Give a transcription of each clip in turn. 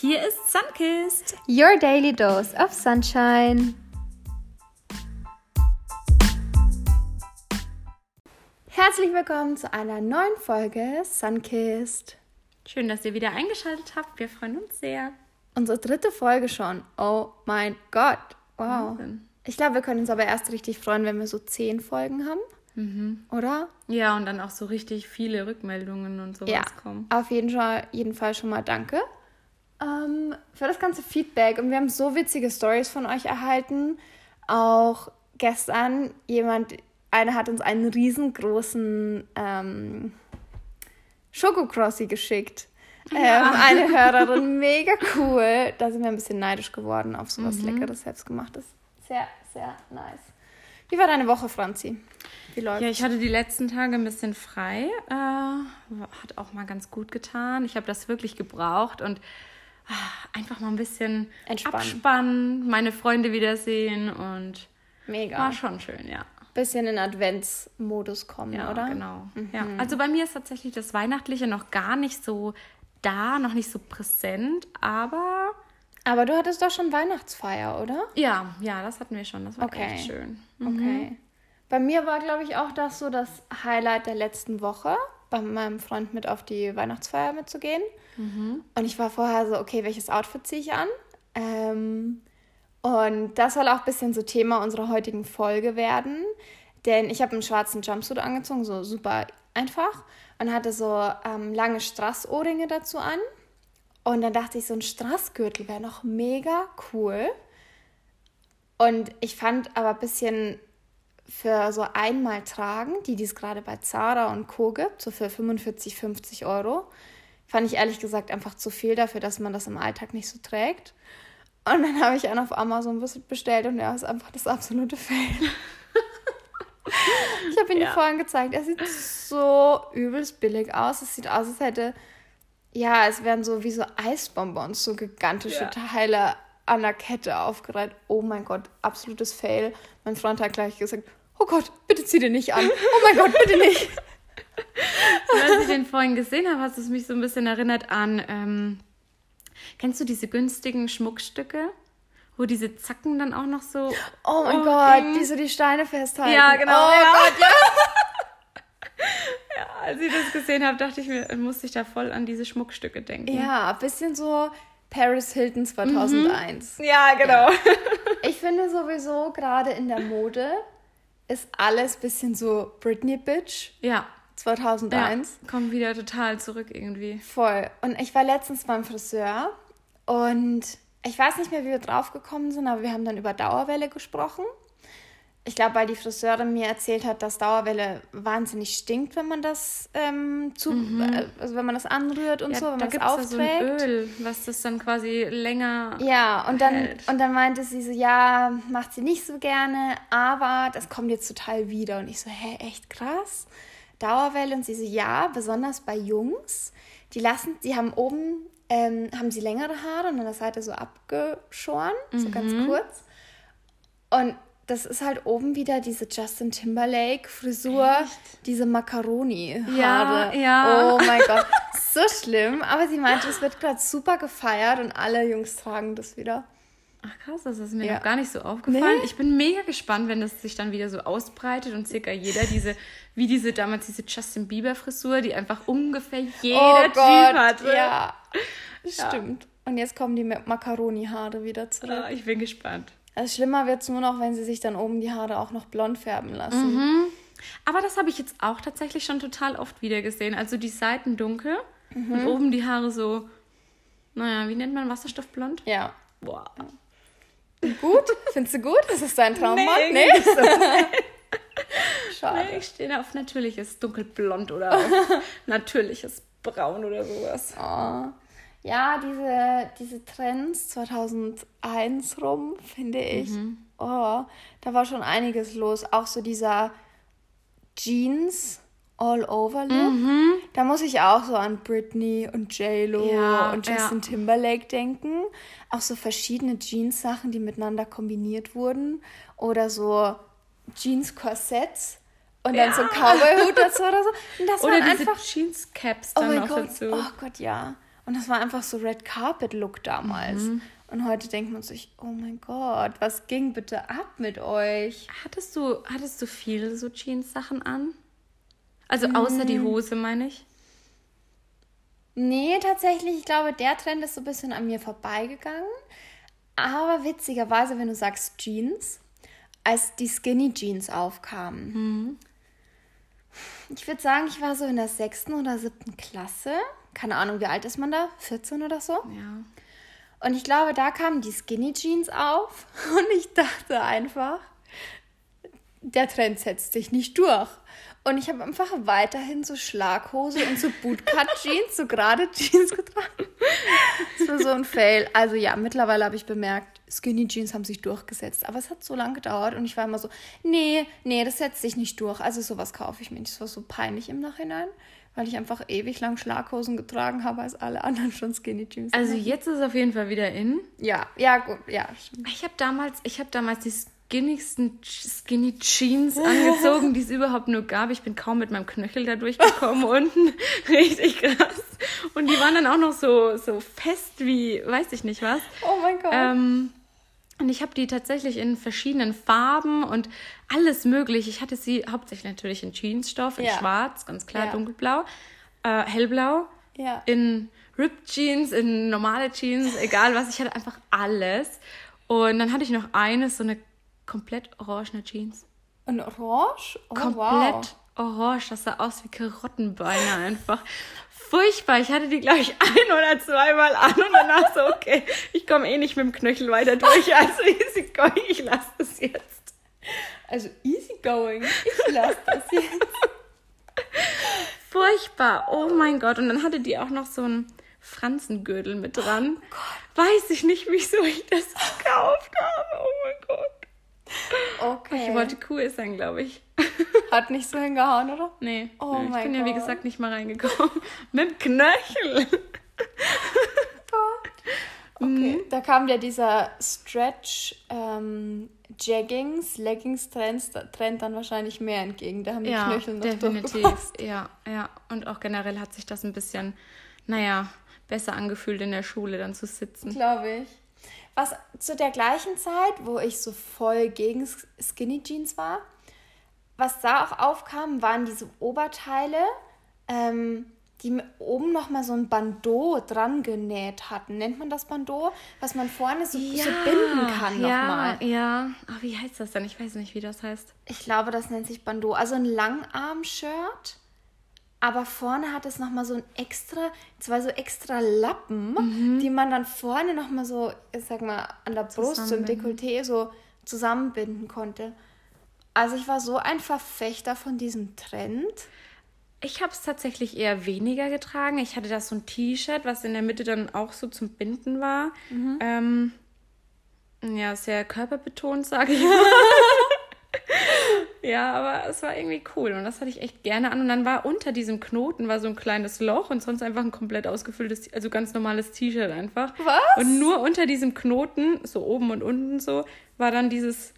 Hier ist Sunkist. Your daily dose of sunshine. Herzlich willkommen zu einer neuen Folge Sunkist. Schön, dass ihr wieder eingeschaltet habt. Wir freuen uns sehr. Unsere dritte Folge schon. Oh mein Gott. Wow. Wahnsinn. Ich glaube, wir können uns aber erst richtig freuen, wenn wir so zehn Folgen haben. Mhm. Oder? Ja, und dann auch so richtig viele Rückmeldungen und sowas ja, kommen. Auf jeden Fall, jeden Fall schon mal danke ähm, für das ganze Feedback. Und wir haben so witzige Stories von euch erhalten. Auch gestern jemand, einer hat uns einen riesengroßen ähm, Schokocrossi geschickt. Ja. Ähm, eine Hörerin, mega cool. Da sind wir ein bisschen neidisch geworden auf sowas mhm. Leckeres, selbstgemachtes. Sehr, sehr nice. Wie war deine Woche, Franzi? Wie läuft's? Ja, ich hatte die letzten Tage ein bisschen frei. Äh, hat auch mal ganz gut getan. Ich habe das wirklich gebraucht und einfach mal ein bisschen Entspannen. abspannen, meine Freunde wiedersehen und Mega. war schon schön, ja. Bisschen in Adventsmodus kommen, ja, oder? Genau. Mhm. Ja. Also bei mir ist tatsächlich das Weihnachtliche noch gar nicht so da, noch nicht so präsent, aber. Aber du hattest doch schon Weihnachtsfeier, oder? Ja, ja, das hatten wir schon. Das war okay. echt schön. Mhm. Okay. Bei mir war, glaube ich, auch das so das Highlight der letzten Woche, bei meinem Freund mit auf die Weihnachtsfeier mitzugehen. Mhm. Und ich war vorher so, okay, welches Outfit ziehe ich an? Ähm, und das soll auch ein bisschen so Thema unserer heutigen Folge werden. Denn ich habe einen schwarzen Jumpsuit angezogen, so super einfach. Und hatte so ähm, lange Strass-Ohrringe dazu an. Und dann dachte ich, so ein Strassgürtel wäre noch mega cool. Und ich fand aber ein bisschen für so einmal tragen, die dies gerade bei Zara und Co. gibt, so für 45, 50 Euro, fand ich ehrlich gesagt einfach zu viel dafür, dass man das im Alltag nicht so trägt. Und dann habe ich einen auf Amazon bestellt und er ist einfach das absolute Fail. ich habe ihn ja. vorhin gezeigt. Er sieht so übelst billig aus. Es sieht aus, als hätte, ja, es wären so wie so Eisbonbons, so gigantische ja. Teile an der Kette aufgereiht. Oh mein Gott, absolutes Fail. Mein Freund hat gleich gesagt, oh Gott, bitte zieh den nicht an. Oh mein Gott, bitte nicht. Als ich den vorhin gesehen habe, hast es mich so ein bisschen erinnert an, ähm, kennst du diese günstigen Schmuckstücke? Wo diese Zacken dann auch noch so. Oh mein oh, Gott, die so die Steine festhalten. Ja, genau. Oh ja. Gott, ja. ja, als ich das gesehen habe, dachte ich mir, musste ich da voll an diese Schmuckstücke denken. Ja, ein bisschen so Paris Hilton 2001. Mhm. Ja, genau. Ja. Ich finde sowieso gerade in der Mode ist alles ein bisschen so Britney Bitch. Ja. 2001. Ja, kommt wieder total zurück irgendwie. Voll. Und ich war letztens beim Friseur und ich weiß nicht mehr, wie wir drauf gekommen sind, aber wir haben dann über Dauerwelle gesprochen. Ich glaube, weil die Friseurin mir erzählt hat, dass Dauerwelle wahnsinnig stinkt, wenn man das ähm, zu, mhm. äh, also wenn man das anrührt und ja, so, wenn man es aufträgt. Da so ein Öl, was das dann quasi länger. Ja, und dann hält. und dann meinte sie so, ja, macht sie nicht so gerne, aber das kommt jetzt total wieder. Und ich so, hä, echt krass. Dauerwelle und sie so, ja, besonders bei Jungs. Die lassen, die haben oben, ähm, haben sie längere Haare und an der Seite so abgeschoren, mhm. so ganz kurz. Und das ist halt oben wieder diese Justin Timberlake Frisur, Echt? diese Macaroni Haare. Ja, ja. Oh mein Gott, so schlimm. Aber sie meinte, es wird gerade super gefeiert und alle Jungs tragen das wieder. Ach krass, das ist mir ja. noch gar nicht so aufgefallen. Nee? Ich bin mega gespannt, wenn das sich dann wieder so ausbreitet und circa jeder diese, wie diese damals diese Justin Bieber Frisur, die einfach ungefähr jeder oh Typ Gott, hatte. Ja, stimmt. Und jetzt kommen die Macaroni-Haare wieder zurück. Ah, ich bin gespannt. Also schlimmer wird es nur noch, wenn sie sich dann oben die Haare auch noch blond färben lassen. Mhm. Aber das habe ich jetzt auch tatsächlich schon total oft wieder gesehen. Also die Seiten dunkel mhm. und oben die Haare so, naja, wie nennt man Wasserstoffblond? Ja. Boah. Gut? Findest du gut? Ist es dein Traummann? Nee. nee? Schade. Nee, ich stehe auf natürliches dunkelblond oder auf natürliches braun oder sowas. Oh. Ja, diese, diese Trends 2001 rum, finde ich. Mhm. Oh, da war schon einiges los. Auch so dieser Jeans All-Over-Look. Mhm. Da muss ich auch so an Britney und J-Lo ja, und Justin ja. Timberlake denken. Auch so verschiedene Jeans-Sachen, die miteinander kombiniert wurden. Oder so Jeans-Korsetts und ja. dann so Cowboy-Hut dazu oder so. Oder diese Jeans-Caps dann oh noch Gott. dazu. Oh Gott, ja. Und das war einfach so Red Carpet Look damals. Mhm. Und heute denkt man sich, oh mein Gott, was ging bitte ab mit euch? Hattest du, hattest du viele so Jeans-Sachen an? Also außer die mm. Hose, meine ich. Nee, tatsächlich, ich glaube, der Trend ist so ein bisschen an mir vorbeigegangen. Aber witzigerweise, wenn du sagst Jeans, als die Skinny Jeans aufkamen, mhm. ich würde sagen, ich war so in der sechsten oder siebten Klasse. Keine Ahnung, wie alt ist man da? 14 oder so? Ja. Und ich glaube, da kamen die Skinny Jeans auf und ich dachte einfach, der Trend setzt sich nicht durch. Und ich habe einfach weiterhin so Schlaghose und so Bootcut-Jeans, so gerade Jeans getragen. Das war so ein Fail. Also ja, mittlerweile habe ich bemerkt, Skinny Jeans haben sich durchgesetzt. Aber es hat so lange gedauert und ich war immer so, nee, nee, das setzt sich nicht durch. Also sowas kaufe ich mir nicht. Das war so peinlich im Nachhinein weil ich einfach ewig lang Schlaghosen getragen habe, als alle anderen schon Skinny Jeans. Also jetzt ist es auf jeden Fall wieder in. Ja, ja, gut, ja. Ich habe damals, ich habe damals die skinnigsten Skinny Jeans angezogen, die es überhaupt nur gab. Ich bin kaum mit meinem Knöchel da durchgekommen unten. Richtig krass. Und die waren dann auch noch so, so fest wie, weiß ich nicht was. Oh mein Gott. Ähm, und ich habe die tatsächlich in verschiedenen Farben und alles möglich. Ich hatte sie hauptsächlich natürlich in Jeansstoff, in ja. schwarz, ganz klar ja. dunkelblau, äh, hellblau, ja. in Ripped Jeans, in normale Jeans, egal was. Ich hatte einfach alles. Und dann hatte ich noch eine, so eine komplett orangene Jeans. Ein Orange? Oh, komplett wow. Orange. Das sah aus wie Karottenbeine einfach furchtbar. Ich hatte die, glaube ich, ein oder zweimal an und danach so, okay, ich komme eh nicht mit dem Knöchel weiter durch. Also easy going, ich lasse das jetzt. Also easy going, ich lasse das jetzt. Furchtbar, oh mein Gott. Und dann hatte die auch noch so einen Franzengürtel mit dran. Oh Gott. Weiß ich nicht, wieso ich das gekauft habe. Oh mein Gott. Okay. Ich wollte cool sein, glaube ich. Hat nicht so hingehauen, oder? Nee. Oh nee, ich bin Gott. ja, wie gesagt, nicht mal reingekommen. Mit Knöchel. Okay, mhm. da kam ja dieser Stretch ähm, Jeggings, Leggings Trend, Trend dann wahrscheinlich mehr entgegen. Da haben die ja, Knöchel noch definitiv. Ja, ja. Und auch generell hat sich das ein bisschen, naja, besser angefühlt in der Schule dann zu sitzen. Glaube ich. Was zu der gleichen Zeit, wo ich so voll gegen Skinny Jeans war, was da auch aufkam, waren diese Oberteile, ähm, die oben noch mal so ein Bandeau dran genäht hatten. Nennt man das Bandeau? Was man vorne so, ja, so binden kann ja, nochmal. Ja, Ach, wie heißt das denn? Ich weiß nicht, wie das heißt. Ich glaube, das nennt sich Bandeau. Also ein Langarm-Shirt, aber vorne hat es nochmal so ein extra, zwei so extra Lappen, mhm. die man dann vorne nochmal so, ich sag mal, an der Brust, im Dekolleté so zusammenbinden konnte. Also ich war so ein Verfechter von diesem Trend. Ich habe es tatsächlich eher weniger getragen. Ich hatte da so ein T-Shirt, was in der Mitte dann auch so zum Binden war. Mhm. Ähm, ja, sehr körperbetont, sage ich mal. ja, aber es war irgendwie cool und das hatte ich echt gerne an. Und dann war unter diesem Knoten war so ein kleines Loch und sonst einfach ein komplett ausgefülltes, also ganz normales T-Shirt einfach. Was? Und nur unter diesem Knoten, so oben und unten so, war dann dieses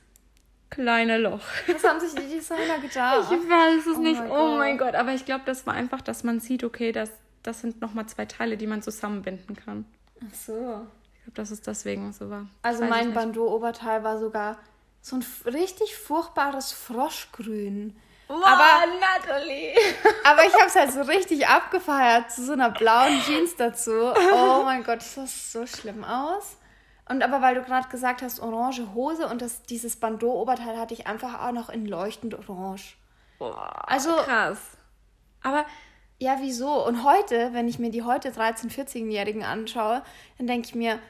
kleine Loch. Was haben sich die Designer getan? Ich weiß es oh nicht. Mein oh mein Gott. Aber ich glaube, das war einfach, dass man sieht, okay, das, das sind nochmal zwei Teile, die man zusammenbinden kann. Ach so. Ich glaube, dass es deswegen so war. Also mein Bandeau-Oberteil war sogar so ein richtig furchtbares Froschgrün. Wow, aber Natalie. aber ich habe es halt so richtig abgefeiert zu so einer blauen Jeans dazu. Oh mein Gott, das sah so schlimm aus. Und aber weil du gerade gesagt hast, orange Hose und das, dieses Bandeau-Oberteil hatte ich einfach auch noch in leuchtend orange. Boah, also krass. Aber ja, wieso? Und heute, wenn ich mir die heute 13-, 14-Jährigen anschaue, dann denke ich mir,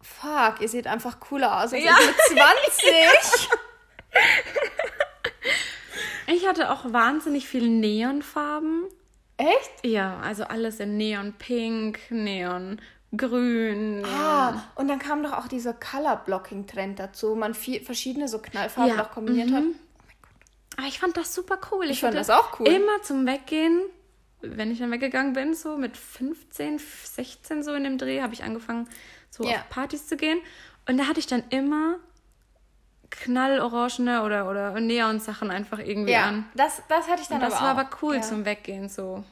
fuck, ihr seht einfach cooler aus als ja. ich mit 20. ich hatte auch wahnsinnig viele Neonfarben. Echt? Ja, also alles in Neon-Pink, Neon grün. Ah, und dann kam doch auch dieser Color-Blocking-Trend dazu, wo man viel, verschiedene so Knallfarben ja. noch kombiniert mhm. hat. Oh. Aber ich fand das super cool. Ich, ich fand das auch cool. Immer zum Weggehen, wenn ich dann weggegangen bin, so mit 15, 16 so in dem Dreh, habe ich angefangen, so ja. auf Partys zu gehen. Und da hatte ich dann immer knallorangene oder, oder Neon-Sachen einfach irgendwie ja, an. Das, das hatte ich dann Und das aber war aber cool ja. zum Weggehen so.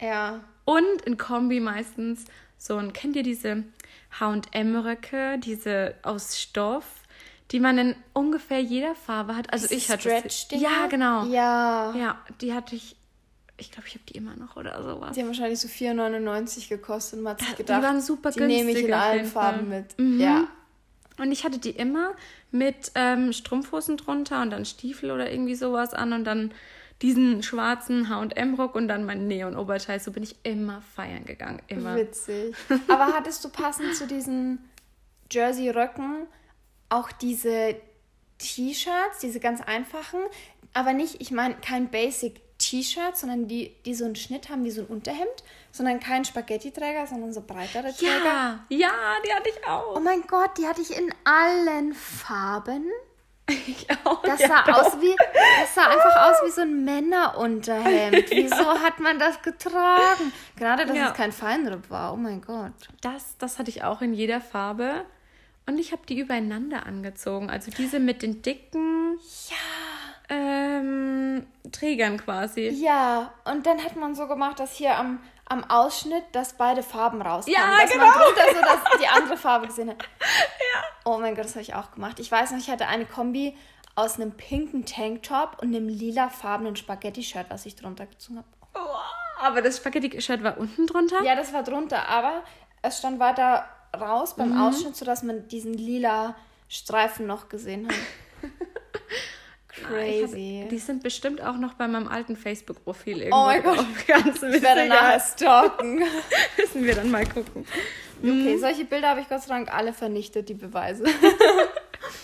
Ja. Und in Kombi meistens so ein, kennt ihr diese H&M-Röcke, diese aus Stoff, die man in ungefähr jeder Farbe hat. Also diese ich hatte Stretch Ja, genau. Ja. Ja, die hatte ich ich glaube, ich habe die immer noch oder sowas. Die haben wahrscheinlich so 4,99 gekostet und man hat sich gedacht, die waren super die günstig. Die nehme ich in allen Farben mit. Mhm. Ja. Und ich hatte die immer mit ähm, Strumpfhosen drunter und dann Stiefel oder irgendwie sowas an und dann diesen schwarzen H&M-Rock und dann mein Neon-Oberteil. So bin ich immer feiern gegangen, immer. Witzig. Aber hattest du passend zu diesen Jersey-Röcken auch diese T-Shirts, diese ganz einfachen, aber nicht, ich meine, kein Basic T-Shirts, sondern die, die so einen Schnitt haben wie so ein Unterhemd, sondern kein Spaghetti-Träger, sondern so breitere Träger. Ja, ja, die hatte ich auch. Oh mein Gott, die hatte ich in allen Farben. Ich auch. Das sah, ja, aus wie, das sah einfach aus wie so ein Männerunterhemd. Wieso ja. hat man das getragen? Gerade, dass ja. es kein Feinripp war. Oh mein Gott. Das, das hatte ich auch in jeder Farbe. Und ich habe die übereinander angezogen. Also diese mit den dicken. Ja ähm, Trägern quasi. Ja, und dann hat man so gemacht, dass hier am, am Ausschnitt, dass beide Farben rauskamen. Ja, dass genau. man drunter so dass die andere Farbe gesehen hat. Ja. Oh mein Gott, das habe ich auch gemacht. Ich weiß noch, ich hatte eine Kombi aus einem pinken Tanktop und einem lilafarbenen Spaghetti-Shirt, was ich drunter gezogen habe. Oh, aber das Spaghetti-Shirt war unten drunter? Ja, das war drunter, aber es stand weiter raus beim mhm. Ausschnitt, sodass man diesen lila Streifen noch gesehen hat. Crazy. Hab, die sind bestimmt auch noch bei meinem alten Facebook-Profil irgendwo. Oh mein Gott. Ganz ich werde nachher stalken. Müssen wir dann mal gucken. Okay, hm. solche Bilder habe ich Gott sei Dank alle vernichtet, die Beweise.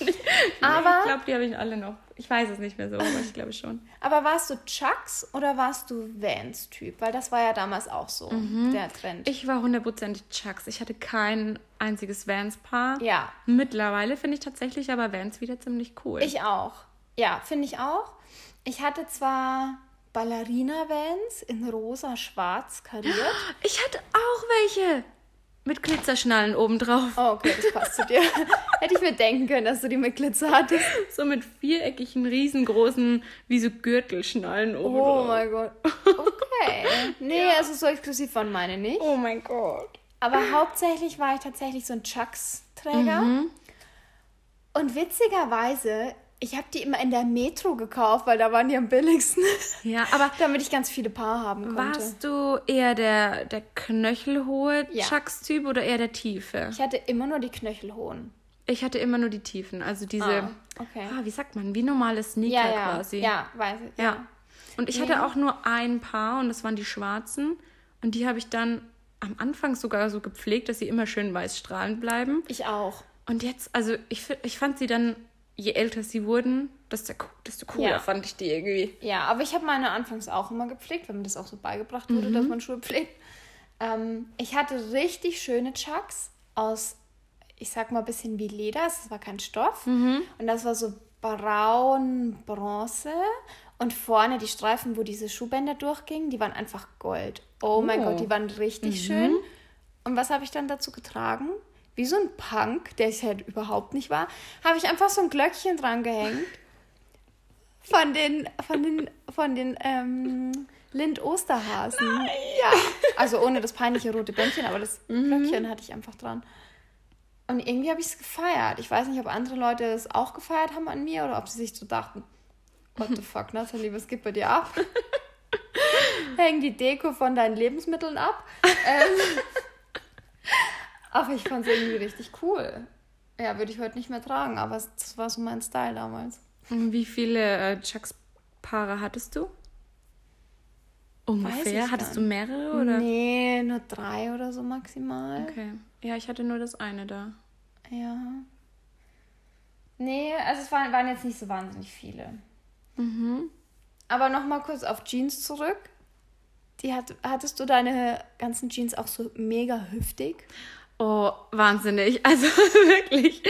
aber ich glaube, die habe ich alle noch. Ich weiß es nicht mehr so, aber ich glaube schon. Aber warst du Chucks oder warst du Vans-Typ? Weil das war ja damals auch so mhm. der Trend. Ich war hundertprozentig Chucks. Ich hatte kein einziges Vans-Paar. Ja. Mittlerweile finde ich tatsächlich aber Vans wieder ziemlich cool. Ich auch. Ja, finde ich auch. Ich hatte zwar Ballerina-Vans in rosa-schwarz kariert. Ich hatte auch welche. Mit Glitzerschnallen obendrauf. Oh, okay, das passt zu dir. Hätte ich mir denken können, dass du die mit Glitzer hattest. So mit viereckigen, riesengroßen, wie so Gürtelschnallen obendrauf. Oh mein Gott. Okay. Nee, ja. also so exklusiv waren meine nicht. Oh mein Gott. Aber hauptsächlich war ich tatsächlich so ein Chucks-Träger. Mhm. Und witzigerweise ich habe die immer in der Metro gekauft, weil da waren die am billigsten. Ja, aber damit ich ganz viele Paar haben konnte. Warst du eher der, der knöchelhohe ja. Chucks-Typ oder eher der tiefe? Ich hatte immer nur die knöchelhohen. Ich hatte immer nur die tiefen, also diese, ah, okay. ah, wie sagt man, wie normale Sneaker ja, ja. quasi. Ja, weiß ich. Ja. ja. Und ich hatte auch nur ein Paar und das waren die schwarzen und die habe ich dann am Anfang sogar so gepflegt, dass sie immer schön weiß strahlend bleiben. Ich auch. Und jetzt, also ich, ich fand sie dann je älter sie wurden, desto, desto cooler ja. fand ich die irgendwie. Ja, aber ich habe meine anfangs auch immer gepflegt, wenn mir das auch so beigebracht wurde, mhm. dass man Schuhe pflegt. Ähm, ich hatte richtig schöne Chucks aus, ich sag mal, ein bisschen wie Leder. Das war kein Stoff. Mhm. Und das war so braun, bronze. Und vorne die Streifen, wo diese Schuhbänder durchgingen, die waren einfach Gold. Oh, oh. mein Gott, die waren richtig mhm. schön. Und was habe ich dann dazu getragen? Wie so ein Punk, der ich halt überhaupt nicht war, habe ich einfach so ein Glöckchen dran gehängt. Von den, von den, von den ähm, Lind-Osterhasen. Ja. Also ohne das peinliche rote Bändchen, aber das mhm. Glöckchen hatte ich einfach dran. Und irgendwie habe ich es gefeiert. Ich weiß nicht, ob andere Leute es auch gefeiert haben an mir oder ob sie sich so dachten, what the fuck, Nathalie, was geht bei dir ab? Häng die Deko von deinen Lebensmitteln ab. ähm, aber ich fand es irgendwie richtig cool. Ja, würde ich heute nicht mehr tragen, aber das war so mein Style damals. Wie viele äh, Chucks-Paare hattest du? Ungefähr? Hattest du mehrere? Oder? Nee, nur drei oder so maximal. Okay. Ja, ich hatte nur das eine da. Ja. Nee, also es waren, waren jetzt nicht so wahnsinnig viele. Mhm. Aber nochmal kurz auf Jeans zurück. Die hat, hattest du deine ganzen Jeans auch so mega hüftig? Oh, wahnsinnig. Also wirklich.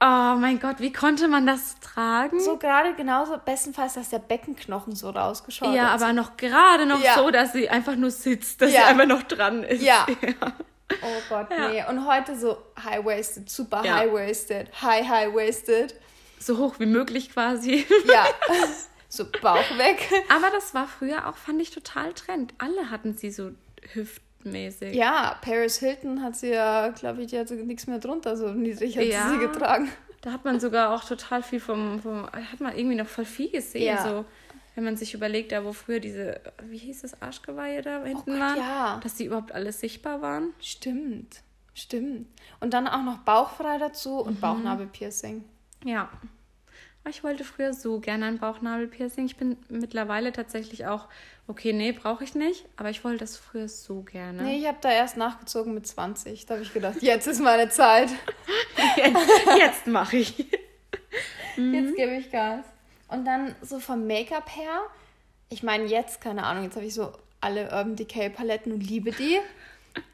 Oh mein Gott, wie konnte man das tragen? So gerade genauso, bestenfalls, dass der Beckenknochen so rausgeschaut Ja, aber noch gerade noch ja. so, dass sie einfach nur sitzt, dass ja. sie einfach noch dran ist. Ja. ja. Oh Gott, ja. nee. Und heute so high-waisted, super high-waisted, high-high-waisted. So hoch wie möglich quasi. Ja. So Bauch weg. Aber das war früher auch, fand ich, total Trend. Alle hatten sie so Hüften mäßig. Ja, Paris Hilton hat sie ja, glaube ich, die hat nichts mehr drunter, so niedrig hat ja, sie getragen. Da hat man sogar auch total viel vom, vom hat man irgendwie noch voll viel gesehen, ja. so wenn man sich überlegt, da wo früher diese, wie hieß das, Arschgeweihe da hinten oh waren, ja. dass die überhaupt alles sichtbar waren. Stimmt, stimmt. Und dann auch noch bauchfrei dazu und mhm. Bauchnabelpiercing. Ja. Ich wollte früher so gerne ein Bauchnabelpiercing. Ich bin mittlerweile tatsächlich auch, okay, nee, brauche ich nicht, aber ich wollte das früher so gerne. Nee, ich habe da erst nachgezogen mit 20. Da habe ich gedacht, jetzt ist meine Zeit. jetzt jetzt mache ich. Jetzt gebe ich Gas. Und dann so vom Make-up her, ich meine jetzt, keine Ahnung, jetzt habe ich so alle Urban Decay Paletten und liebe die.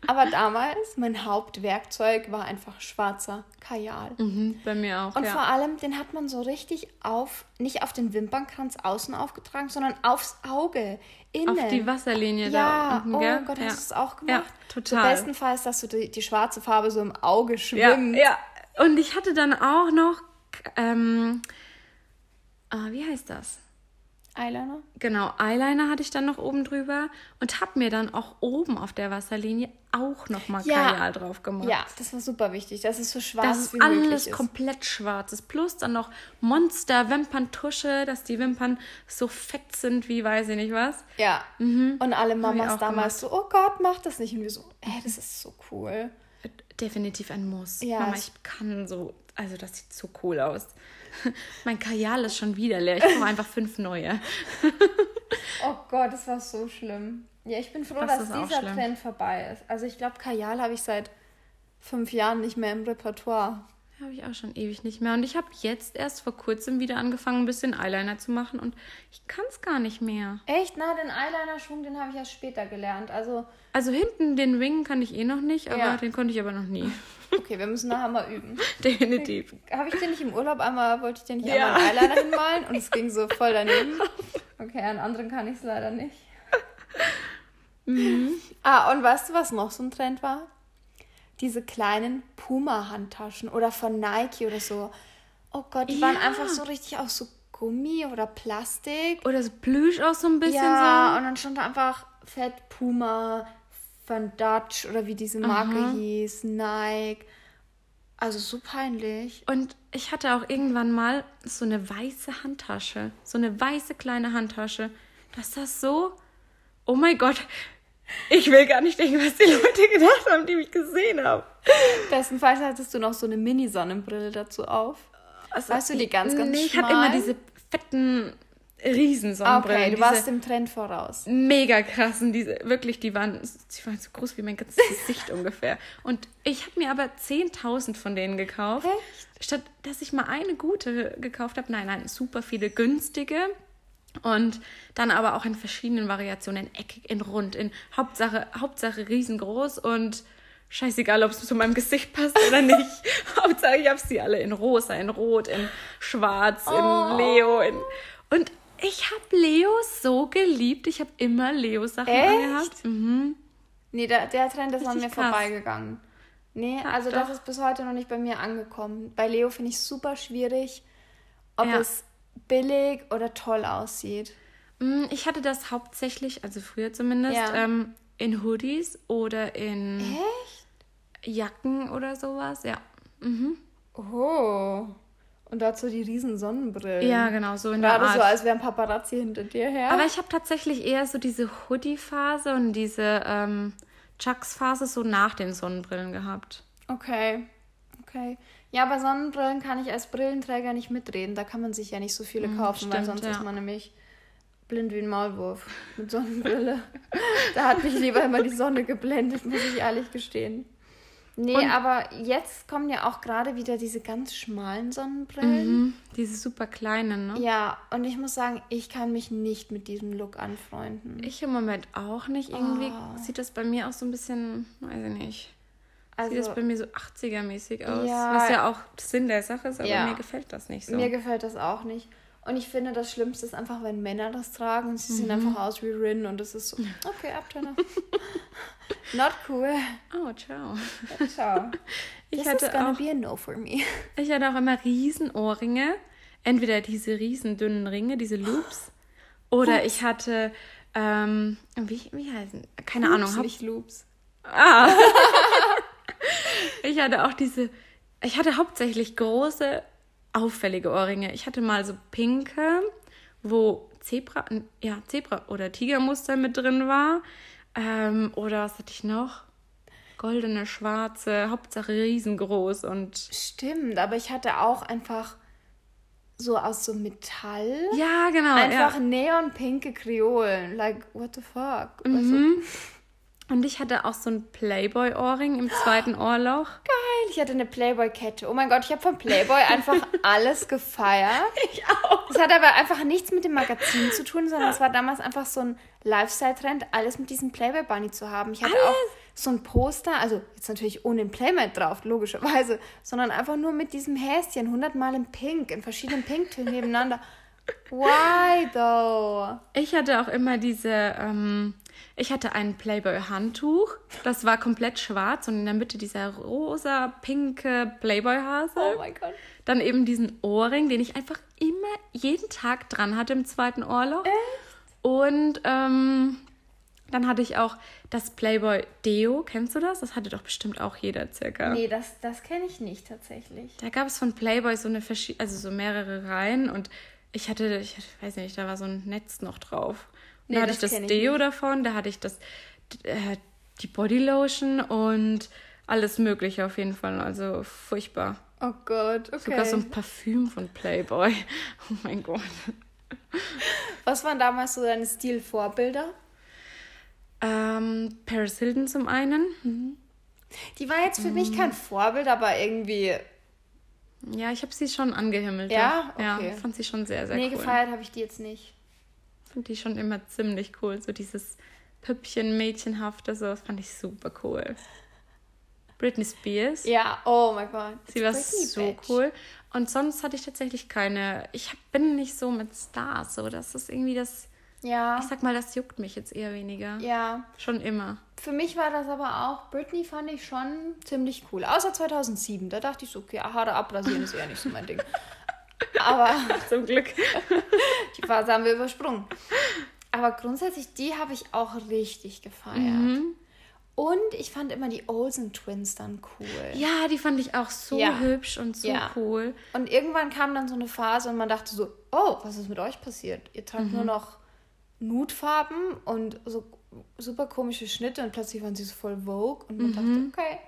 Aber damals, mein Hauptwerkzeug war einfach schwarzer Kajal. Mhm, bei mir auch. Und ja. vor allem, den hat man so richtig auf, nicht auf den Wimpernkranz außen aufgetragen, sondern aufs Auge. Innen. Auf die Wasserlinie ja. da unten, gell? Oh Gott, ja. hast du es auch gemacht? Ja, total. Bestenfalls, dass du die, die schwarze Farbe so im Auge schwimmt. Ja, ja. Und ich hatte dann auch noch, ähm, ah, wie heißt das? Eyeliner? Genau, Eyeliner hatte ich dann noch oben drüber und habe mir dann auch oben auf der Wasserlinie auch nochmal ja. Kajal drauf gemacht. Ja, das war super wichtig, dass es so schwarz das wie möglich alles komplett schwarz ist. Plus dann noch Monster Wimperntusche, dass die Wimpern so fett sind wie weiß ich nicht was. Ja. Mhm. Und alle Mamas damals gemacht. so, oh Gott, mach das nicht. Und wir so, ey, das ist so cool. Definitiv ein Muss. Ja. Mama, ich kann so, also das sieht so cool aus. mein Kajal ist schon wieder leer. Ich brauche einfach fünf neue. oh Gott, das war so schlimm. Ja, ich bin froh, das dass dieser Trend vorbei ist. Also ich glaube, Kajal habe ich seit fünf Jahren nicht mehr im Repertoire. Habe ich auch schon ewig nicht mehr. Und ich habe jetzt erst vor kurzem wieder angefangen, ein bisschen Eyeliner zu machen und ich kann es gar nicht mehr. Echt? Na, den Eyeliner-Schwung, den habe ich erst später gelernt. Also, also hinten den Ring kann ich eh noch nicht, aber ja. den konnte ich aber noch nie. Okay, wir müssen nachher mal üben. Definitiv. Habe ich den nicht im Urlaub einmal, wollte ich den nicht ja. einmal Eyeliner hinmalen und es ging so voll daneben. Okay, an anderen kann ich es leider nicht. Mhm. Ah, und weißt du, was noch so ein Trend war? Diese kleinen Puma-Handtaschen oder von Nike oder so. Oh Gott, die ja. waren einfach so richtig aus so Gummi oder Plastik. Oder so Plüsch auch so ein bisschen ja, so. und dann stand da einfach Fett Puma, Van Dutch oder wie diese Marke Aha. hieß, Nike. Also so peinlich. Und ich hatte auch irgendwann mal so eine weiße Handtasche. So eine weiße kleine Handtasche. Das ist das so. Oh mein Gott. Ich will gar nicht denken, was die Leute gedacht haben, die mich gesehen haben. Bestenfalls hattest du noch so eine Mini-Sonnenbrille dazu auf. Also, weißt du, die ganz, ganz nee, ich habe immer diese fetten Riesensonnenbrillen. Okay, du warst dem Trend voraus. Mega krassen, diese, wirklich, die waren, die waren so groß wie mein ganzes Gesicht ungefähr. Und ich habe mir aber 10.000 von denen gekauft. Echt? Statt, dass ich mal eine gute gekauft habe. Nein, nein, super viele günstige. Und dann aber auch in verschiedenen Variationen, in eckig, in rund, in Hauptsache, Hauptsache riesengroß und scheißegal, ob es zu meinem Gesicht passt oder nicht. Hauptsache, ich habe sie alle in rosa, in rot, in schwarz, in oh. Leo, in... Und ich habe Leo so geliebt. Ich habe immer Leo-Sachen angehabt. Mhm. Nee, der, der Trend ist an mir krass. vorbeigegangen. Nee, ja, also doch. das ist bis heute noch nicht bei mir angekommen. Bei Leo finde ich es super schwierig, ob ja. es billig oder toll aussieht. Mm, ich hatte das hauptsächlich, also früher zumindest, ja. ähm, in Hoodies oder in Echt? Jacken oder sowas, ja. Mhm. Oh. Und dazu die riesen Sonnenbrillen. Ja, genau, so in Gerade der Art. so, als wäre ein Paparazzi hinter dir her. Aber ich habe tatsächlich eher so diese Hoodie-Phase und diese ähm, Chucks-Phase so nach den Sonnenbrillen gehabt. Okay, okay. Ja, bei Sonnenbrillen kann ich als Brillenträger nicht mitreden. Da kann man sich ja nicht so viele hm, kaufen, Stimmt, weil sonst ja. ist man nämlich blind wie ein Maulwurf mit Sonnenbrille. da hat mich lieber immer die Sonne geblendet, muss ich ehrlich gestehen. Nee, und aber jetzt kommen ja auch gerade wieder diese ganz schmalen Sonnenbrillen. Mhm, diese super kleinen, ne? Ja, und ich muss sagen, ich kann mich nicht mit diesem Look anfreunden. Ich im Moment auch nicht. Irgendwie oh. sieht das bei mir auch so ein bisschen, weiß ich nicht. Also, sieht das bei mir so 80er-mäßig aus. Ja, was ja auch Sinn der Sache ist, aber ja, mir gefällt das nicht so. Mir gefällt das auch nicht. Und ich finde, das Schlimmste ist einfach, wenn Männer das tragen und sie mhm. sehen einfach aus wie Rin und es ist so, okay, Abturner. Not cool. Oh, ciao. ciao. Ich This hatte is gonna auch, be a no for me. Ich hatte auch immer Riesenohrringe. Entweder diese riesen dünnen Ringe, diese Loops, oder ich hatte, ähm, wie, wie heißen, keine Hoops, Ahnung. Nicht Loops. Ah. Ich hatte auch diese, ich hatte hauptsächlich große, auffällige Ohrringe. Ich hatte mal so pinke, wo Zebra, ja, Zebra oder Tigermuster mit drin war. Ähm, oder was hatte ich noch? Goldene, schwarze, Hauptsache riesengroß und. Stimmt, aber ich hatte auch einfach so aus so Metall. Ja, genau. Einfach ja. neonpinke Kreolen. Like, what the fuck? Mhm. Also, und ich hatte auch so ein Playboy-Ohrring im zweiten Ohrloch. Geil, ich hatte eine Playboy-Kette. Oh mein Gott, ich habe von Playboy einfach alles gefeiert. Ich auch. Das hat aber einfach nichts mit dem Magazin zu tun, sondern es war damals einfach so ein Lifestyle-Trend, alles mit diesem Playboy-Bunny zu haben. Ich hatte alles? auch so ein Poster, also jetzt natürlich ohne ein Playmate drauf, logischerweise, sondern einfach nur mit diesem Häschen, hundertmal in Pink, in verschiedenen Pinktönen nebeneinander. Why though? Ich hatte auch immer diese, ähm, ich hatte ein Playboy-Handtuch, das war komplett schwarz und in der Mitte dieser rosa, pinke Playboy-Hase. Oh mein Gott. Dann eben diesen Ohrring, den ich einfach immer jeden Tag dran hatte im zweiten Ohrloch. Echt? Und ähm, dann hatte ich auch das Playboy Deo. Kennst du das? Das hatte doch bestimmt auch jeder circa. Nee, das, das kenne ich nicht tatsächlich. Da gab es von Playboy so eine also so mehrere Reihen und ich hatte, ich weiß nicht, da war so ein Netz noch drauf. Nee, da hatte ich das Deo ich davon, da hatte ich das, äh, die Bodylotion und alles Mögliche auf jeden Fall. Also furchtbar. Oh Gott, okay. Sogar so ein Parfüm von Playboy. Oh mein Gott. Was waren damals so deine Stilvorbilder? Ähm, Paris Hilton zum einen. Mhm. Die war jetzt für mhm. mich kein Vorbild, aber irgendwie. Ja, ich habe sie schon angehimmelt. Ja, okay. Ja, fand sie schon sehr, sehr nee, cool. Nee, gefeiert habe ich die jetzt nicht. Fand die schon immer ziemlich cool. So dieses Püppchen, Mädchenhafte, so, das fand ich super cool. Britney Spears. Ja, oh mein Gott. Sie war so Bitch. cool. Und sonst hatte ich tatsächlich keine. Ich bin nicht so mit Stars, so. Das ist irgendwie das ja. Ich sag mal, das juckt mich jetzt eher weniger. Ja. Schon immer. Für mich war das aber auch, Britney fand ich schon ziemlich cool. Außer 2007, da dachte ich so, okay, Haare abrasieren ist eher nicht so mein Ding. Aber. Zum Glück. die Phase haben wir übersprungen. Aber grundsätzlich, die habe ich auch richtig gefeiert. Mhm. Und ich fand immer die Olsen Twins dann cool. Ja, die fand ich auch so ja. hübsch und so ja. cool. Und irgendwann kam dann so eine Phase und man dachte so, oh, was ist mit euch passiert? Ihr tragt mhm. nur noch Nutfarben und so super komische Schnitte und plötzlich waren sie so voll Vogue und man mhm. dachte, okay,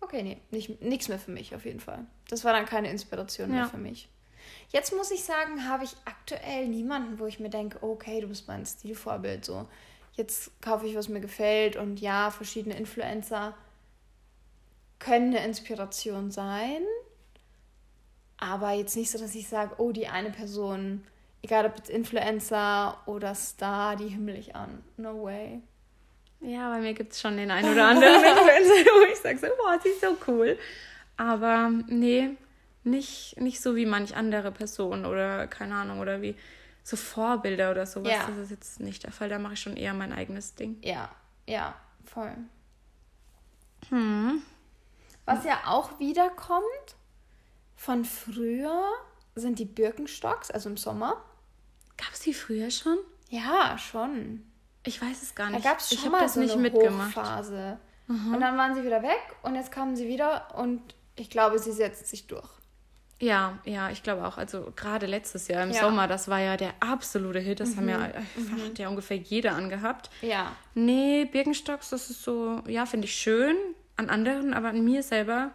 okay, nee, nicht, nichts mehr für mich auf jeden Fall. Das war dann keine Inspiration ja. mehr für mich. Jetzt muss ich sagen, habe ich aktuell niemanden, wo ich mir denke, okay, du bist mein Stilvorbild. So, jetzt kaufe ich, was mir gefällt und ja, verschiedene Influencer können eine Inspiration sein, aber jetzt nicht so, dass ich sage, oh, die eine Person egal ob jetzt Influencer oder Star, die himmel ich an. No way. Ja, bei mir gibt es schon den einen oder anderen Influencer, wo ich sage so, boah, sie ist so cool. Aber nee, nicht, nicht so wie manch andere Person oder keine Ahnung, oder wie so Vorbilder oder sowas. Ja. Das ist jetzt nicht der Fall. Da mache ich schon eher mein eigenes Ding. Ja, ja, voll. Hm. Was ja auch wiederkommt von früher sind die Birkenstocks, also im Sommer. Gab es die früher schon? Ja, schon. Ich weiß es gar nicht. Da gab es schon ich mal das so nicht eine mitgemacht. Hochphase. Mhm. Und dann waren sie wieder weg und jetzt kamen sie wieder und ich glaube, sie setzt sich durch. Ja, ja, ich glaube auch. Also gerade letztes Jahr im ja. Sommer, das war ja der absolute Hit. Das mhm. haben ja, äh, mhm. hat ja ungefähr jeder angehabt. Ja. Nee, Birkenstocks, das ist so, ja, finde ich schön an anderen, aber an mir selber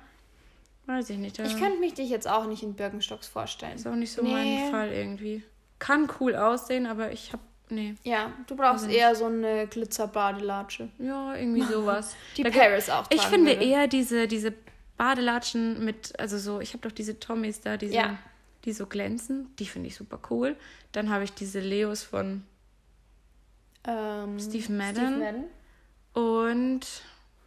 weiß ich nicht. Ich könnte mich dich jetzt auch nicht in Birkenstocks vorstellen. Ist auch nicht so nee. mein Fall irgendwie kann cool aussehen, aber ich habe nee. Ja, du brauchst also eher so eine Glitzer-Badelatsche. Ja, irgendwie sowas. Die da Paris auch Ich finde würde. eher diese, diese Badelatschen mit, also so, ich habe doch diese Tommys da, diese, ja. die so glänzen. Die finde ich super cool. Dann habe ich diese Leos von ähm, Steve, Madden Steve Madden. Und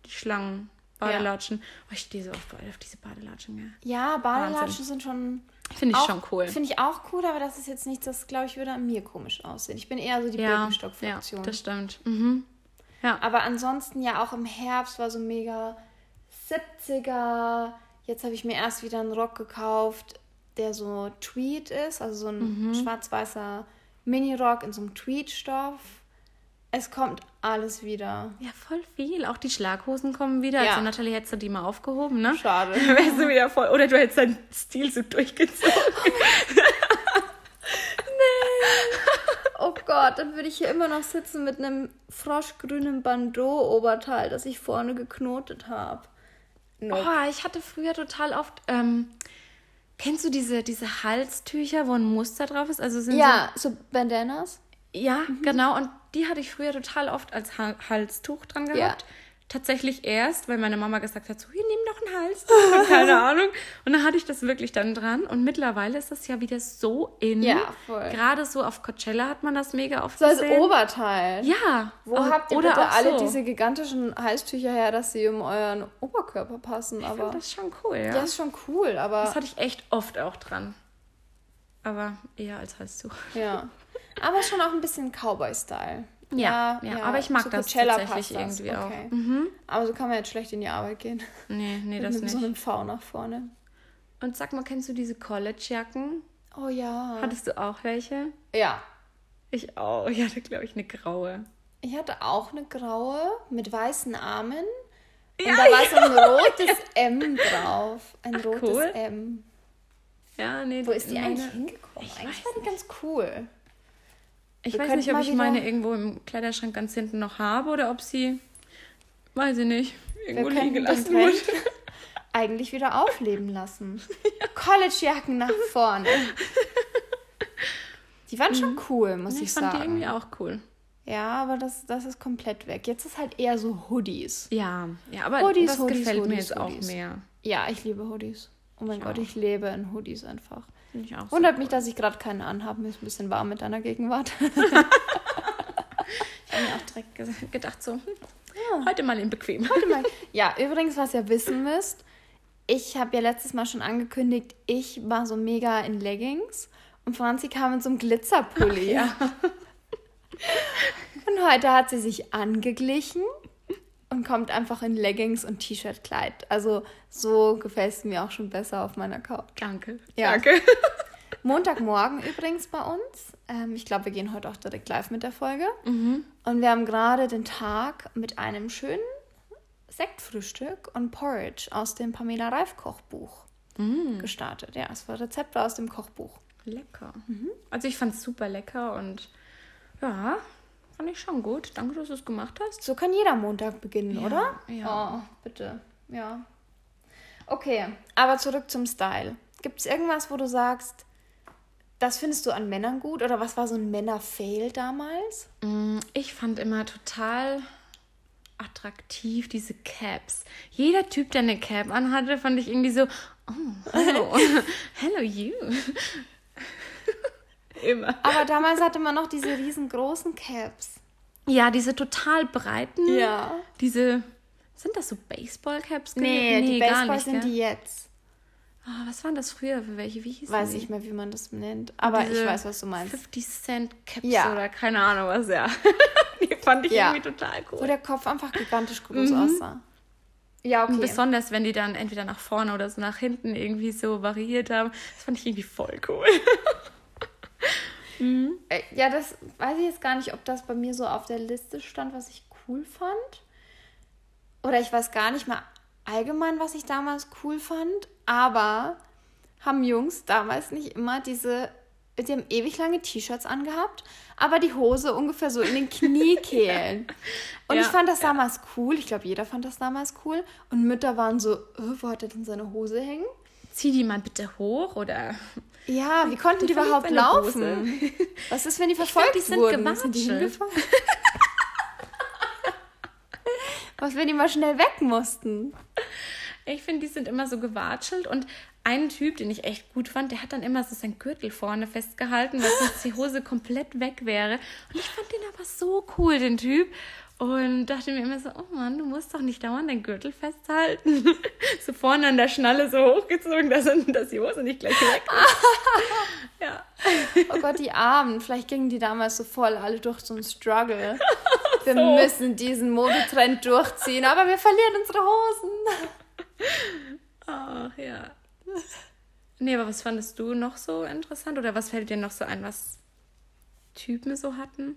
die Schlangen. Badelatschen. Ja. Oh, ich stehe so auf, auf diese Badelatschen. Ja, ja Badelatschen Wahnsinn. sind schon Finde ich auch, schon cool. Finde ich auch cool, aber das ist jetzt nicht, das glaube ich würde an mir komisch aussehen. Ich bin eher so die ja, Birkenstock-Fraktion. Ja, das stimmt. Mhm. Ja. Aber ansonsten ja auch im Herbst war so mega 70er. Jetzt habe ich mir erst wieder einen Rock gekauft, der so Tweed ist, also so ein mhm. schwarz-weißer Mini-Rock in so einem Tweed-Stoff. Es kommt alles wieder. Ja, voll viel. Auch die Schlaghosen kommen wieder. Ja. Also Nathalie hättest du die mal aufgehoben, ne? Schade. Wärst du wieder voll. Oder du hättest deinen Stil so durchgezogen. Oh Gott, dann würde ich hier immer noch sitzen mit einem froschgrünen Bandeau-Oberteil, das ich vorne geknotet habe. Nope. Oh, ich hatte früher total oft. Ähm, kennst du diese, diese Halstücher, wo ein Muster drauf ist? Also sind ja, so, so Bandanas. Ja, mhm. genau. Und die hatte ich früher total oft als Halstuch dran gehabt. Ja tatsächlich erst, weil meine Mama gesagt hat, so, hier, nimm Hals. keine Ahnung. Und dann hatte ich das wirklich dann dran. Und mittlerweile ist das ja wieder so in. Ja, voll. Gerade so auf Coachella hat man das mega oft so gesehen. So als Oberteil. Ja. Wo auch, habt ihr oder bitte alle so. diese gigantischen Halstücher her, dass sie um euren Oberkörper passen? Ich aber das ist schon cool, ja. Ja, ist schon cool, aber... Das hatte ich echt oft auch dran. Aber eher als Halstuch. Ja. Aber schon auch ein bisschen Cowboy-Style. Ja, ja, ja, aber ich mag Zu das tatsächlich das. irgendwie okay. auch. Mhm. Aber so kann man jetzt schlecht in die Arbeit gehen. Nee, nee, das mit nicht. Mit so einem V nach vorne. Und sag mal, kennst du diese College-Jacken? Oh ja. Hattest du auch welche? Ja. Ich auch. Ich hatte, glaube ich, eine graue. Ich hatte auch eine graue mit weißen Armen. Und ja, da war so ein rotes M drauf. Ein Ach, rotes cool. M. Ja, nee. Wo ist die eigentlich hingekommen? Eigentlich war die ganz cool. Ich weiß nicht, ob ich meine irgendwo im Kleiderschrank ganz hinten noch habe oder ob sie, weiß ich nicht, irgendwo liegen gelassen wurde. Eigentlich wieder aufleben lassen. ja. Collegejacken nach vorne. Die waren schon mhm. cool, muss ich, ich sagen. Ich fand die irgendwie auch cool. Ja, aber das, das ist komplett weg. Jetzt ist halt eher so Hoodies. Ja, ja aber Hoodies, das Hoodies, gefällt Hoodies, mir jetzt auch mehr. Ja, ich liebe Hoodies. Oh mein ich Gott, auch. ich lebe in Hoodies einfach. Finde ich auch Wundert mich, dass ich gerade keine anhabe. Mir ist ein bisschen warm mit deiner Gegenwart. ich habe mir auch direkt gedacht, so, hm, ja. heute mal in bequem. Heute mal. Ja, übrigens, was ihr wissen müsst, ich habe ja letztes Mal schon angekündigt, ich war so mega in Leggings und Franzi kam in so einem Glitzerpulli. Ja. Und heute hat sie sich angeglichen und kommt einfach in Leggings und T-Shirt-Kleid. Also so gefällt es mir auch schon besser auf meiner Couch. Danke. Ja. Danke. Montagmorgen übrigens bei uns. Ähm, ich glaube, wir gehen heute auch direkt live mit der Folge. Mhm. Und wir haben gerade den Tag mit einem schönen Sektfrühstück und Porridge aus dem Pamela Reif Kochbuch mhm. gestartet. Ja, es war Rezepte aus dem Kochbuch. Lecker. Mhm. Also ich fand es super lecker und ja, Fand ich schon gut. Danke, dass du es gemacht hast. So kann jeder Montag beginnen, ja, oder? Ja. Oh, bitte. Ja. Okay, aber zurück zum Style. Gibt es irgendwas, wo du sagst, das findest du an Männern gut? Oder was war so ein Männer-Fail damals? Mm, ich fand immer total attraktiv diese Caps. Jeder Typ, der eine Cap anhatte, fand ich irgendwie so, oh, hello, hello you. Immer. Aber damals hatte man noch diese riesengroßen Caps. Ja, diese total breiten. Ja. Diese, sind das so Baseball-Caps? Nee, nee, die Baseball nicht, sind gell? die jetzt. Oh, was waren das früher für welche? Wie hießen Weiß die? ich mehr, wie man das nennt. Aber ich weiß, was du meinst. 50 Cent Caps ja. oder keine Ahnung was, ja. die fand ich ja. irgendwie total cool. Wo der Kopf einfach gigantisch groß mhm. aussah. Ja, okay. Und besonders, wenn die dann entweder nach vorne oder so nach hinten irgendwie so variiert haben. Das fand ich irgendwie voll cool. Mhm. Äh, ja, das weiß ich jetzt gar nicht, ob das bei mir so auf der Liste stand, was ich cool fand. Oder ich weiß gar nicht mal allgemein, was ich damals cool fand. Aber haben Jungs damals nicht immer diese. Die haben ewig lange T-Shirts angehabt, aber die Hose ungefähr so in den Kniekehlen. Und ja, ich fand das ja. damals cool. Ich glaube, jeder fand das damals cool. Und Mütter waren so, oh, wo hat er denn seine Hose hängen? Zieh die mal bitte hoch oder ja, wie konnten die überhaupt laufen? Was ist, wenn die verfolgt glaub, die sind wurden? Sind die? Was, wenn die mal schnell weg mussten? Ich finde, die sind immer so gewatschelt und ein Typ, den ich echt gut fand, der hat dann immer so sein Gürtel vorne festgehalten, weil sonst die Hose komplett weg wäre. Und ich fand den aber so cool, den Typ. Und dachte mir immer so, oh Mann, du musst doch nicht dauernd deinen Gürtel festhalten. so vorne an der Schnalle so hochgezogen, dass, dass die Hose nicht gleich weg ist. ja. Oh Gott, die Armen. Vielleicht gingen die damals so voll alle durch so einen Struggle. Wir so. müssen diesen Modetrend durchziehen, aber wir verlieren unsere Hosen. Ach ja. Nee, aber was fandest du noch so interessant? Oder was fällt dir noch so ein, was Typen so hatten?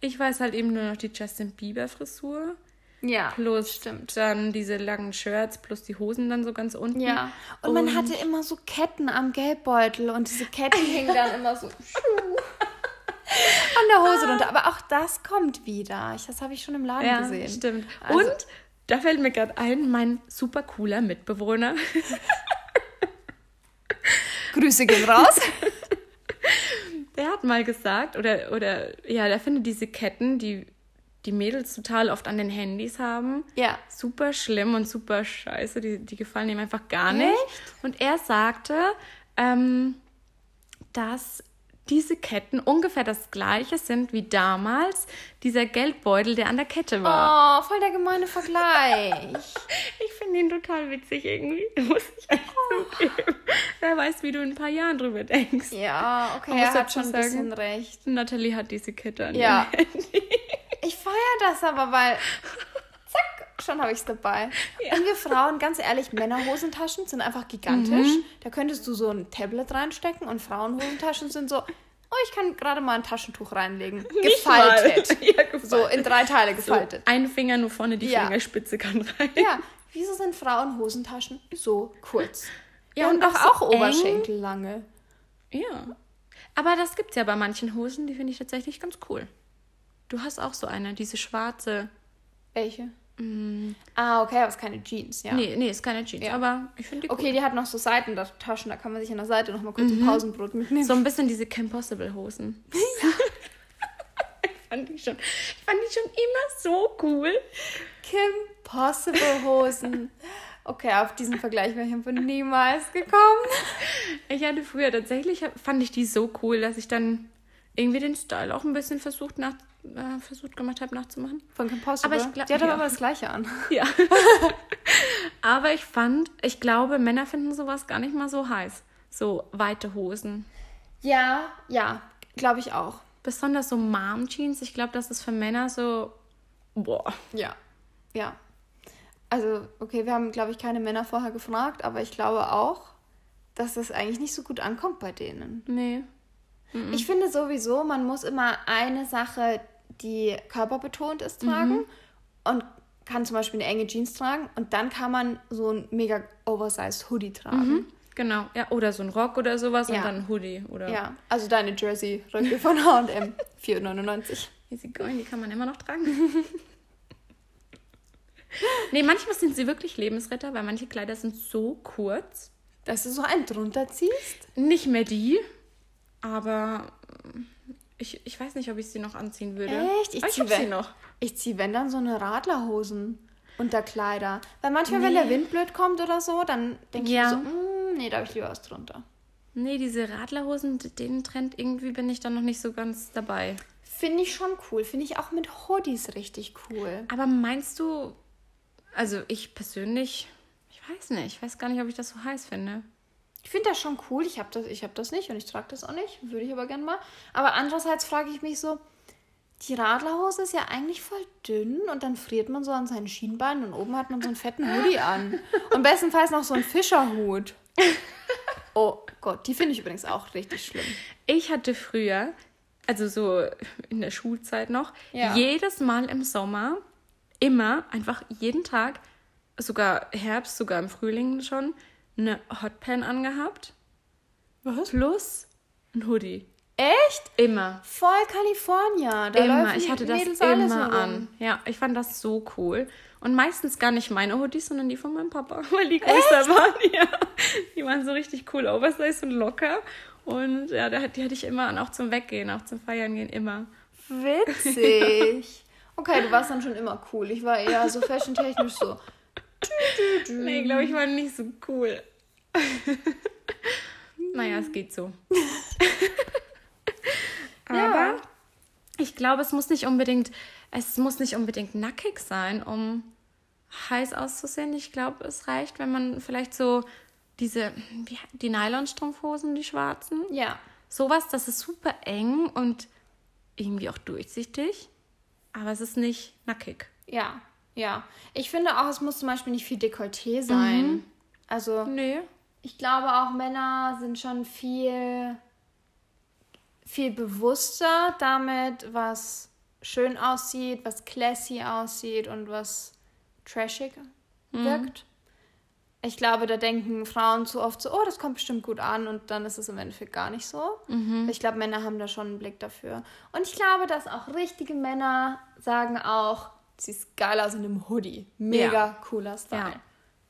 Ich weiß halt eben nur noch die Justin Bieber Frisur. Ja, plus stimmt. dann diese langen Shirts, plus die Hosen dann so ganz unten. Ja, und, und man hatte immer so Ketten am Geldbeutel und diese Ketten hingen dann immer so an der Hose runter. Aber auch das kommt wieder. Ich, das habe ich schon im Laden ja, gesehen. stimmt. Also, und da fällt mir gerade ein, mein super cooler Mitbewohner. Grüße gehen raus. Der hat mal gesagt, oder, oder ja, der findet diese Ketten, die die Mädels total oft an den Handys haben. Ja. Super schlimm und super scheiße. Die, die gefallen ihm einfach gar nicht. Echt? Und er sagte, ähm, dass diese Ketten ungefähr das gleiche sind wie damals dieser Geldbeutel, der an der Kette war. Oh, voll der gemeine Vergleich. ich finde ihn total witzig irgendwie. Muss ich echt oh. zugeben. Wer weiß, wie du in ein paar Jahren drüber denkst. Ja, okay, er hat schon ein bisschen recht. Natalie hat diese Kette an ja. Handy. Ich feiere das aber, weil schon habe ich es dabei. Ja. Und wir Frauen, ganz ehrlich, Männerhosentaschen sind einfach gigantisch. Mhm. Da könntest du so ein Tablet reinstecken und Frauenhosentaschen sind so, oh, ich kann gerade mal ein Taschentuch reinlegen. Gefaltet. Ja, gefaltet. So in drei Teile gefaltet. So, ein Finger nur vorne, die ja. Fingerspitze kann rein. Ja, wieso sind Frauenhosentaschen so kurz? Ja, und, und auch, auch Oberschenkel lange. Ja. Aber das gibt es ja bei manchen Hosen, die finde ich tatsächlich ganz cool. Du hast auch so eine, diese schwarze. Welche? Mm. Ah, okay, aber es ist keine Jeans, ja. Nee, nee, ist keine Jeans, ja. aber ich finde die cool. Okay, die hat noch so Seitentaschen, da kann man sich an der Seite noch mal kurz mhm. ein Pausenbrot mitnehmen. So ein bisschen diese Kim Possible Hosen. Ja. ich, fand die schon, ich fand die schon immer so cool. Kim Possible Hosen. Okay, auf diesen Vergleich wäre ich einfach niemals gekommen. Ich hatte früher tatsächlich, fand ich die so cool, dass ich dann irgendwie den Style auch ein bisschen versucht nach, äh, versucht gemacht habe nachzumachen. Von Compossible? Aber ich glaub, Die hat ja. aber das Gleiche an. Ja. aber ich fand, ich glaube, Männer finden sowas gar nicht mal so heiß. So weite Hosen. Ja, ja, glaube ich auch. Besonders so Mom-Jeans. Ich glaube, das ist für Männer so, boah. Ja, ja. Also, okay, wir haben, glaube ich, keine Männer vorher gefragt, aber ich glaube auch, dass das eigentlich nicht so gut ankommt bei denen. Nee. Ich finde sowieso, man muss immer eine Sache, die körperbetont ist, tragen mhm. und kann zum Beispiel eine enge Jeans tragen und dann kann man so ein mega oversized Hoodie tragen. Mhm. Genau, ja, oder so ein Rock oder sowas ja. und dann ein Hoodie. Oder ja, also deine Jersey-Röcke von H&M, 4,99. Easy going, die kann man immer noch tragen. nee, manchmal sind sie wirklich Lebensretter, weil manche Kleider sind so kurz. Dass du so einen drunter ziehst? Nicht mehr die, aber ich, ich weiß nicht, ob ich sie noch anziehen würde. Echt? Ich, ziehe sie noch. Ich ziehe, wenn dann so eine Radlerhosen unter Kleider. Weil manchmal, nee. wenn der Wind blöd kommt oder so, dann denke ja. ich so, mm, nee, da habe ich lieber was drunter. Nee, diese Radlerhosen, den Trend irgendwie bin ich dann noch nicht so ganz dabei. Finde ich schon cool. Finde ich auch mit Hoodies richtig cool. Aber meinst du, also ich persönlich, ich weiß nicht, ich weiß gar nicht, ob ich das so heiß finde. Ich finde das schon cool. Ich habe das, hab das nicht und ich trage das auch nicht. Würde ich aber gerne mal. Aber andererseits frage ich mich so, die Radlerhose ist ja eigentlich voll dünn und dann friert man so an seinen Schienbeinen und oben hat man so einen fetten Hoodie an. Und bestenfalls noch so einen Fischerhut. Oh Gott, die finde ich übrigens auch richtig schlimm. Ich hatte früher, also so in der Schulzeit noch, ja. jedes Mal im Sommer, immer, einfach jeden Tag, sogar Herbst, sogar im Frühling schon, eine Hotpan angehabt. Was? Plus ein Hoodie. Echt? Immer. Voll California. Da immer. Ich hatte das Mädels immer an. Ja, ich fand das so cool. Und meistens gar nicht meine Hoodies, sondern die von meinem Papa, weil die größer waren. Ja. Die waren so richtig cool, oversized und locker. Und ja, die hatte ich immer an, auch zum Weggehen, auch zum Feiern gehen, immer. Witzig. Okay, du warst dann schon immer cool. Ich war eher so fashion-technisch so nee, glaube ich, war nicht so cool. naja, es geht so. Aber ja. ich glaube, es muss nicht unbedingt, es muss nicht unbedingt nackig sein, um heiß auszusehen. Ich glaube, es reicht, wenn man vielleicht so diese, wie, die Nylonstrumpfhosen, die schwarzen. Ja. Sowas, das ist super eng und irgendwie auch durchsichtig, aber es ist nicht nackig. Ja, ja, ich finde auch, es muss zum Beispiel nicht viel Dekolleté sein. Mhm. Also, nee. Ich glaube auch Männer sind schon viel, viel bewusster damit, was schön aussieht, was classy aussieht und was trashig mhm. wirkt. Ich glaube, da denken Frauen zu oft so, oh, das kommt bestimmt gut an und dann ist es im Endeffekt gar nicht so. Mhm. Ich glaube, Männer haben da schon einen Blick dafür. Und ich glaube, dass auch richtige Männer sagen auch, siehst geil aus in einem Hoodie. Mega ja. cooler Style. Ja.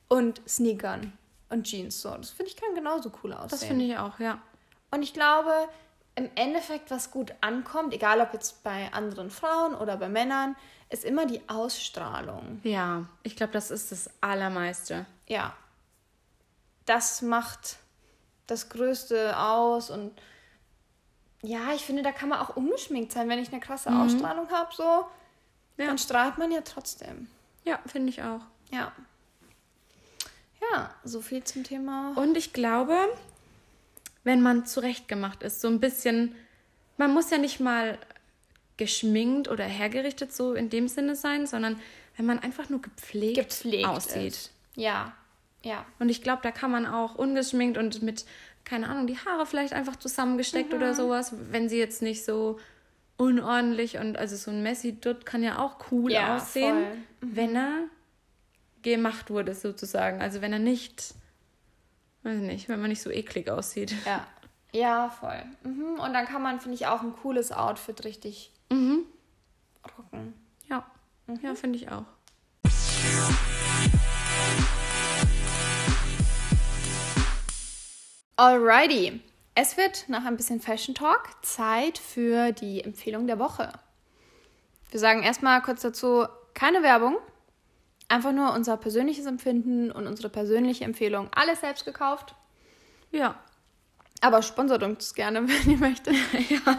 Und Sneakern und Jeans so. Das finde ich kann genauso cool aussehen. Das finde ich auch, ja. Und ich glaube, im Endeffekt, was gut ankommt, egal ob jetzt bei anderen Frauen oder bei Männern, ist immer die Ausstrahlung. Ja, ich glaube, das ist das Allermeiste. Ja. Das macht das Größte aus und ja, ich finde, da kann man auch ungeschminkt sein. Wenn ich eine krasse mhm. Ausstrahlung habe, so, ja. dann strahlt man ja trotzdem. Ja, finde ich auch. Ja. Ja, so viel zum Thema. Und ich glaube, wenn man zurechtgemacht ist, so ein bisschen, man muss ja nicht mal geschminkt oder hergerichtet so in dem Sinne sein, sondern wenn man einfach nur gepflegt, gepflegt aussieht. Ist. Ja, ja. Und ich glaube, da kann man auch ungeschminkt und mit, keine Ahnung, die Haare vielleicht einfach zusammengesteckt mhm. oder sowas, wenn sie jetzt nicht so unordentlich und also so ein Messi Dutt kann ja auch cool ja, aussehen, mhm. wenn er gemacht wurde sozusagen. Also wenn er nicht, weiß nicht, wenn man nicht so eklig aussieht. Ja, ja, voll. Mhm. Und dann kann man, finde ich, auch ein cooles Outfit richtig mhm. rocken. Ja, mhm. ja, finde ich auch. Alrighty. Es wird nach ein bisschen Fashion Talk Zeit für die Empfehlung der Woche. Wir sagen erstmal kurz dazu, keine Werbung, einfach nur unser persönliches Empfinden und unsere persönliche Empfehlung. Alles selbst gekauft. Ja. Aber sponsert uns gerne, wenn ihr möchtet. ja.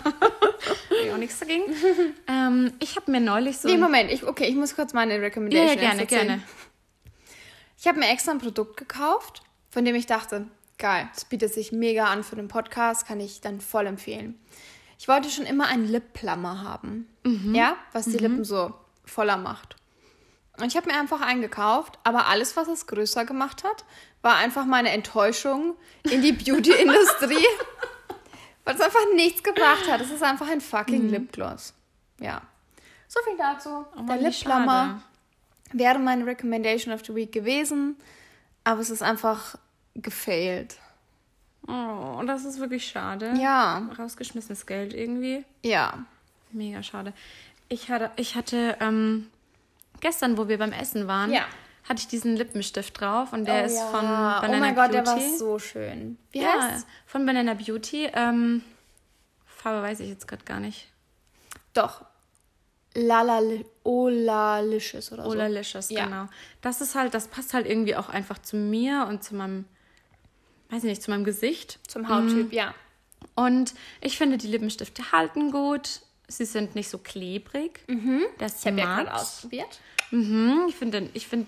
ich auch nichts dagegen. ähm, ich habe mir neulich so. Nee, Moment, ich, okay, ich muss kurz meine Recommendation Ja, ja gerne, gerne. Ich habe mir extra ein Produkt gekauft, von dem ich dachte, Geil. Das bietet sich mega an für den Podcast, kann ich dann voll empfehlen. Ich wollte schon immer einen Lip-Plummer haben. Mhm. Ja, was die mhm. Lippen so voller macht. Und ich habe mir einfach einen gekauft, aber alles, was es größer gemacht hat, war einfach meine Enttäuschung in die Beauty-Industrie. weil es einfach nichts gebracht hat. Es ist einfach ein fucking mhm. Lipgloss. Ja. So viel dazu. Oh, Der Lip-Plummer wäre meine Recommendation of the Week gewesen. Aber es ist einfach gefailt. Oh, das ist wirklich schade. Ja. Rausgeschmissenes Geld irgendwie. Ja. Mega schade. Ich hatte, ich hatte ähm, gestern, wo wir beim Essen waren, ja. hatte ich diesen Lippenstift drauf und der oh, ist ja. von Banana Beauty. Oh mein Gott, Beauty. der war so schön. Wie ja, heißt Von Banana Beauty. Ähm, Farbe weiß ich jetzt gerade gar nicht. Doch. Lala, Olalicious oder so. Olalicious, ja. genau. Das ist halt, das passt halt irgendwie auch einfach zu mir und zu meinem weiß ich nicht, zu meinem Gesicht. Zum Hauttyp, mhm. ja. Und ich finde, die Lippenstifte halten gut. Sie sind nicht so klebrig. Mhm. Das ich habe ja gerade ausprobiert. Mhm. Ich finde ich find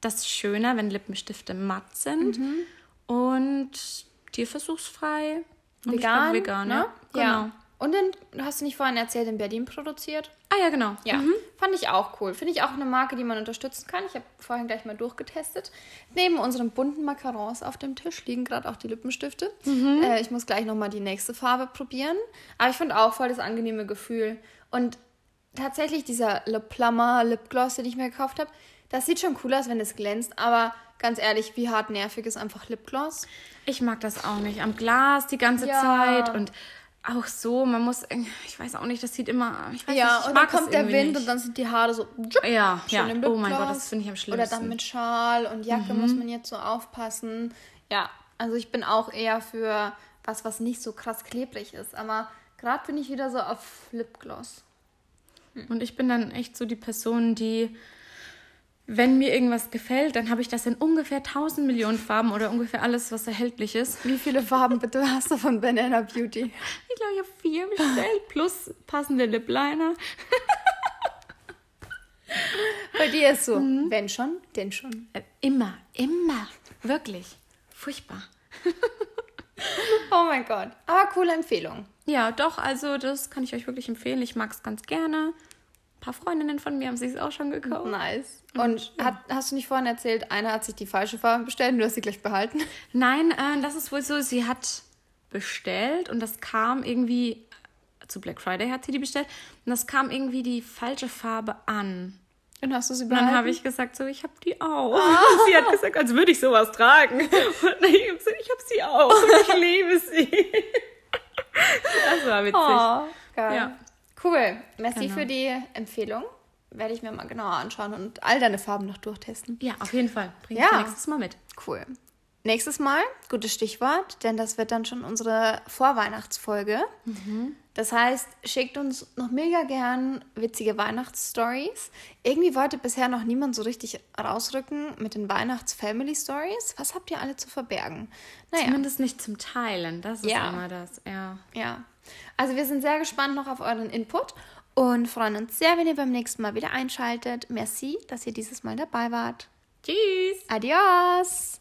das schöner, wenn Lippenstifte matt sind mhm. und tierversuchsfrei. Vegan, vegan, ne? ja. Genau. Ja. Und den, hast du nicht vorhin erzählt, in Berlin produziert? Ah ja, genau. Ja, mhm. fand ich auch cool. Finde ich auch eine Marke, die man unterstützen kann. Ich habe vorhin gleich mal durchgetestet. Neben unseren bunten Macarons auf dem Tisch liegen gerade auch die Lippenstifte. Mhm. Äh, ich muss gleich nochmal die nächste Farbe probieren. Aber ich finde auch voll das angenehme Gefühl. Und tatsächlich dieser Le Plummer Lipgloss, den ich mir gekauft habe, das sieht schon cool aus, wenn es glänzt. Aber ganz ehrlich, wie hart nervig ist einfach Lipgloss? Ich mag das auch nicht. Am Glas die ganze ja. Zeit und auch so, man muss, ich weiß auch nicht, das sieht immer, ich weiß ja, nicht, ich und dann kommt der Wind nicht. und dann sind die Haare so, ja, ja. oh mein Gott, das finde ich am schlimmsten. Oder dann mit Schal und Jacke mhm. muss man jetzt so aufpassen. Ja, also ich bin auch eher für was, was nicht so krass klebrig ist, aber gerade bin ich wieder so auf Lipgloss. Hm. Und ich bin dann echt so die Person, die wenn mir irgendwas gefällt, dann habe ich das in ungefähr 1000 Millionen Farben oder ungefähr alles, was erhältlich ist. Wie viele Farben bitte hast du von Banana Beauty? Ich glaube, ich habe vier bestellt, plus passende Lip Liner. Bei dir ist so, mhm. wenn schon, denn schon. Äh, immer, immer. Wirklich. Furchtbar. Oh mein Gott. Aber coole Empfehlung. Ja, doch, also das kann ich euch wirklich empfehlen. Ich mag es ganz gerne paar Freundinnen von mir haben sich es auch schon gekauft. Nice. Und ja. hat, hast du nicht vorhin erzählt, eine hat sich die falsche Farbe bestellt und du hast sie gleich behalten? Nein, äh, das ist wohl so, sie hat bestellt und das kam irgendwie zu Black Friday hat sie die bestellt. Und das kam irgendwie die falsche Farbe an. Und hast du sie behalten? dann habe ich gesagt, so, ich habe die auch. Ah. sie hat gesagt, als würde ich sowas tragen. Und ich habe gesagt, ich habe sie auch und ich liebe sie. das war witzig. Oh, geil. Ja. Cool. Merci genau. für die Empfehlung. Werde ich mir mal genauer anschauen und all deine Farben noch durchtesten. Ja, auf jeden Fall. Bring ja. ich nächstes Mal mit. Cool. Nächstes Mal, gutes Stichwort, denn das wird dann schon unsere Vorweihnachtsfolge. Mhm. Das heißt, schickt uns noch mega gern witzige Weihnachtsstories. Irgendwie wollte bisher noch niemand so richtig rausrücken mit den Weihnachts-Family-Stories. Was habt ihr alle zu verbergen? Naja. Zumindest nicht zum Teilen, das ist ja. immer das, ja. Ja. Also wir sind sehr gespannt noch auf euren Input und freuen uns sehr, wenn ihr beim nächsten Mal wieder einschaltet. Merci, dass ihr dieses Mal dabei wart. Tschüss. Adios.